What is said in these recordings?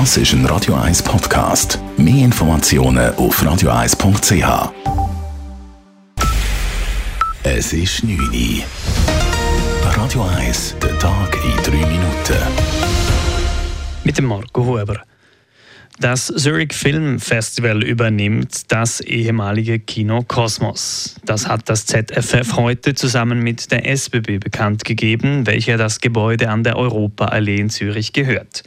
Das ist ein Radio 1 Podcast. Mehr Informationen auf radio1.ch. Es ist 9 Uhr. Radio 1, der Tag in 3 Minuten. Mit dem Marco Huber. Das Zurich Film Festival übernimmt das ehemalige Kino Kosmos. Das hat das ZFF heute zusammen mit der SBB bekannt gegeben, welcher das Gebäude an der Europaallee in Zürich gehört.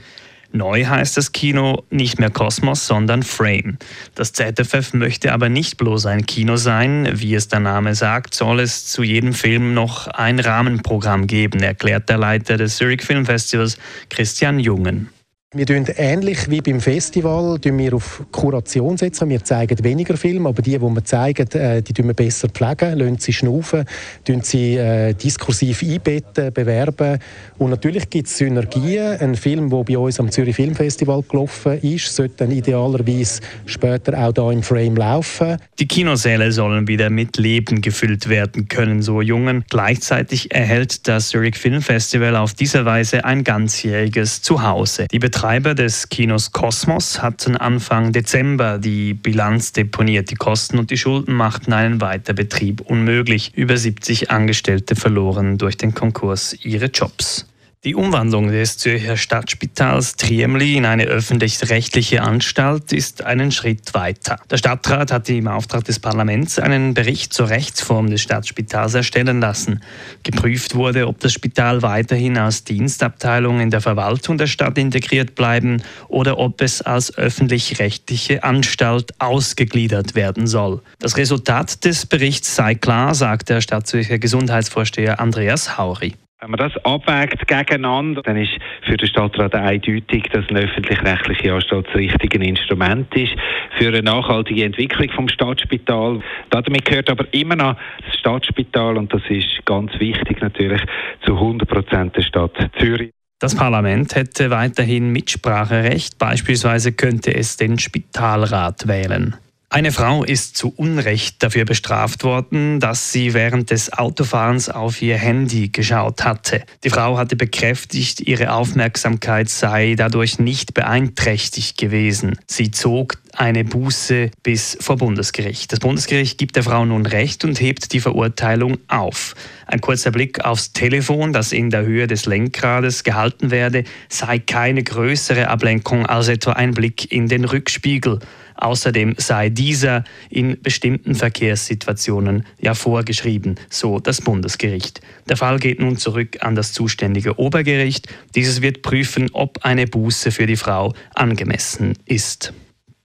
Neu heißt das Kino nicht mehr Kosmos, sondern Frame. Das ZFF möchte aber nicht bloß ein Kino sein. Wie es der Name sagt, soll es zu jedem Film noch ein Rahmenprogramm geben, erklärt der Leiter des Zurich Film Festivals, Christian Jungen. Wir tun ähnlich wie beim Festival wir auf Kuration setzen. Wir zeigen weniger Filme, aber die, die wir zeigen, äh, die tun wir besser pflegen, lassen sie schnaufen, tun sie äh, diskursiv einbetten, bewerben. Und natürlich gibt es Synergien. Ein Film, der bei uns am Zürich Filmfestival gelaufen ist, sollte dann idealerweise später auch da im Frame laufen. Die Kinosäle sollen wieder mit Leben gefüllt werden können, so Jungen. Gleichzeitig erhält das Zurich Film Festival auf diese Weise ein ganzjähriges Zuhause. Die Betreiber des Kinos Kosmos hatten Anfang Dezember die Bilanz deponiert. Die Kosten und die Schulden machten einen Weiterbetrieb unmöglich. Über 70 Angestellte verloren durch den Konkurs ihre Jobs. Die Umwandlung des Zürcher Stadtspitals Triemli in eine öffentlich-rechtliche Anstalt ist einen Schritt weiter. Der Stadtrat hat im Auftrag des Parlaments einen Bericht zur Rechtsform des Stadtspitals erstellen lassen. Geprüft wurde, ob das Spital weiterhin als Dienstabteilung in der Verwaltung der Stadt integriert bleiben oder ob es als öffentlich-rechtliche Anstalt ausgegliedert werden soll. Das Resultat des Berichts sei klar, sagt der Stadtzürcher Gesundheitsvorsteher Andreas Hauri. Wenn man das abwägt gegeneinander, dann ist für den Stadtrat eindeutig, dass eine öffentlich-rechtliche Anstalt das richtige Instrument ist für eine nachhaltige Entwicklung vom Stadtspital. Damit gehört aber immer noch das Stadtspital und das ist ganz wichtig natürlich zu 100 Prozent der Stadt Zürich. Das Parlament hätte weiterhin Mitspracherecht, beispielsweise könnte es den Spitalrat wählen. Eine Frau ist zu Unrecht dafür bestraft worden, dass sie während des Autofahrens auf ihr Handy geschaut hatte. Die Frau hatte bekräftigt, ihre Aufmerksamkeit sei dadurch nicht beeinträchtigt gewesen. Sie zog eine Buße bis vor Bundesgericht. Das Bundesgericht gibt der Frau nun Recht und hebt die Verurteilung auf. Ein kurzer Blick aufs Telefon, das in der Höhe des Lenkrades gehalten werde, sei keine größere Ablenkung als etwa ein Blick in den Rückspiegel. Außerdem sei dieser in bestimmten Verkehrssituationen ja vorgeschrieben, so das Bundesgericht. Der Fall geht nun zurück an das zuständige Obergericht. Dieses wird prüfen, ob eine Buße für die Frau angemessen ist.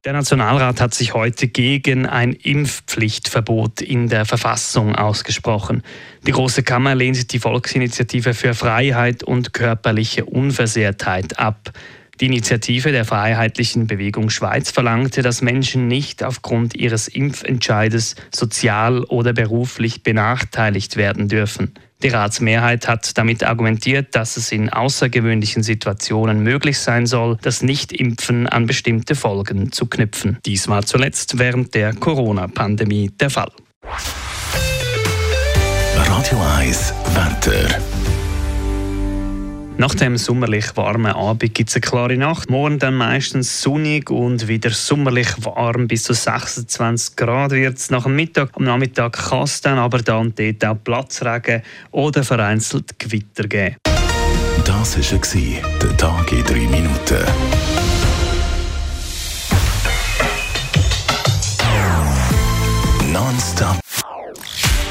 Der Nationalrat hat sich heute gegen ein Impfpflichtverbot in der Verfassung ausgesprochen. Die Große Kammer lehnt die Volksinitiative für Freiheit und körperliche Unversehrtheit ab. Die Initiative der Freiheitlichen Bewegung Schweiz verlangte, dass Menschen nicht aufgrund ihres Impfentscheides sozial oder beruflich benachteiligt werden dürfen. Die Ratsmehrheit hat damit argumentiert, dass es in außergewöhnlichen Situationen möglich sein soll, das Nichtimpfen an bestimmte Folgen zu knüpfen. Dies war zuletzt während der Corona-Pandemie der Fall. Radio 1 Wetter. Nach dem sommerlich warmen Abend gibt es eine klare Nacht. Morgen dann meistens sonnig und wieder sommerlich warm. Bis zu 26 Grad wird es nach dem Mittag. Am Nachmittag kann es dann aber da und dort auch Platzregen oder vereinzelt Gewitter geben. Das war der Tag in drei Minuten. Nonstop.